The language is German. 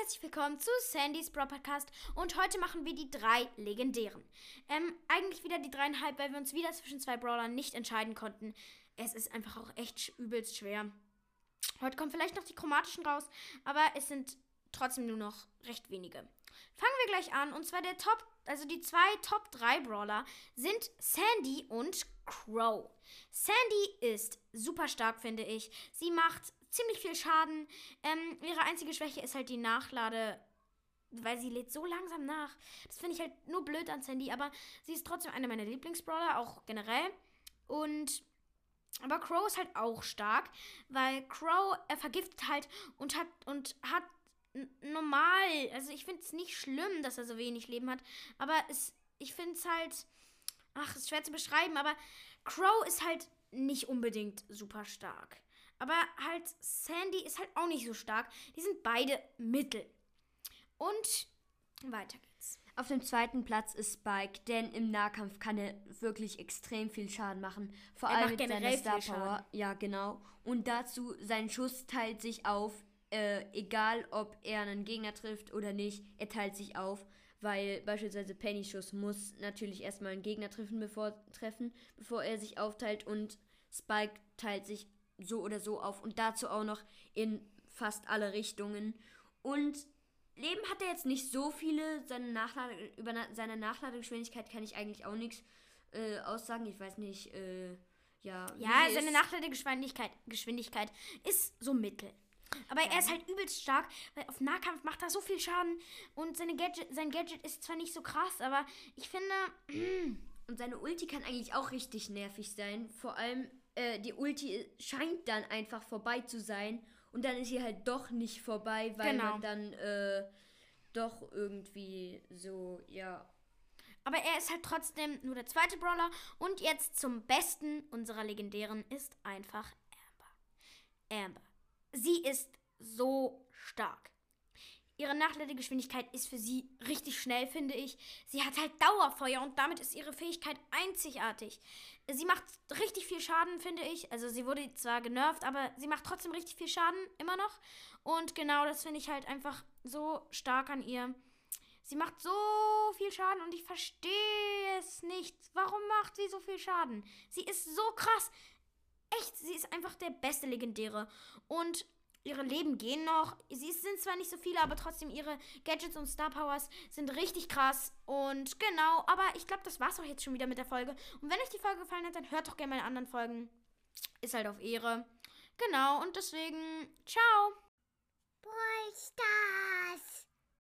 herzlich willkommen zu Sandys Bro Podcast und heute machen wir die drei legendären. Ähm, eigentlich wieder die dreieinhalb, weil wir uns wieder zwischen zwei Brawlern nicht entscheiden konnten. Es ist einfach auch echt übelst schwer. Heute kommen vielleicht noch die chromatischen raus, aber es sind trotzdem nur noch recht wenige. Fangen wir gleich an und zwar der Top, also die zwei Top 3 Brawler sind Sandy und Crow. Sandy ist super stark, finde ich. Sie macht ziemlich viel Schaden. Ähm, ihre einzige Schwäche ist halt die Nachlade, weil sie lädt so langsam nach. Das finde ich halt nur blöd an Sandy, aber sie ist trotzdem eine meiner Lieblingsbrawler, auch generell. Und aber Crow ist halt auch stark, weil Crow er vergiftet halt und hat und hat normal, also ich finde es nicht schlimm, dass er so wenig Leben hat, aber es ich finde es halt ach, ist schwer zu beschreiben, aber Crow ist halt nicht unbedingt super stark. Aber halt Sandy ist halt auch nicht so stark. Die sind beide mittel. Und weiter geht's. Auf dem zweiten Platz ist Spike, denn im Nahkampf kann er wirklich extrem viel Schaden machen. Vor Er allem mit seiner Star Power. Ja, genau. Und dazu, sein Schuss teilt sich auf, äh, egal ob er einen Gegner trifft oder nicht, er teilt sich auf. Weil beispielsweise Penny Schuss muss natürlich erstmal einen Gegner treffen bevor, treffen, bevor er sich aufteilt. Und Spike teilt sich so oder so auf. Und dazu auch noch in fast alle Richtungen. Und Leben hat er jetzt nicht so viele. Seine Nachlade, über na, seine Nachladegeschwindigkeit kann ich eigentlich auch nichts äh, aussagen. Ich weiß nicht, äh, ja. Ja, seine. Nachladegeschwindigkeit Geschwindigkeit ist so mittel. Aber er ist halt übelst stark, weil auf Nahkampf macht er so viel Schaden und seine Gadget, sein Gadget ist zwar nicht so krass, aber ich finde, Und seine Ulti kann eigentlich auch richtig nervig sein. Vor allem, äh, die Ulti scheint dann einfach vorbei zu sein. Und dann ist sie halt doch nicht vorbei, weil Genau. man dann äh, doch irgendwie so, ja. aber er ist halt trotzdem nur der zweite Brawler und jetzt zum besten unserer legendären ist einfach Amber. Amber. Sie ist so stark. Ihre Nachladegeschwindigkeit ist für sie richtig schnell, finde ich. Sie hat halt Dauerfeuer und damit ist ihre Fähigkeit einzigartig. Sie macht richtig viel Schaden, finde ich. Also sie wurde zwar genervt, aber sie macht trotzdem richtig viel Schaden, immer noch. Und genau das finde ich halt einfach so stark an ihr. Sie macht so viel Schaden und ich verstehe es nicht. Warum macht sie so viel Schaden? Sie ist so krass echt, sie ist einfach der beste Legendäre. Und ihre Leben gehen noch. Sie sind zwar nicht so viele, aber trotzdem ihre Gadgets und Star Powers sind richtig krass. Und genau, aber ich glaube, das war's auch jetzt schon wieder mit der Folge. Und wenn euch die Folge gefallen hat, dann hört doch gerne meine anderen Folgen. Ist halt auf Ehre. Genau, und deswegen, ciao. Boy Stars.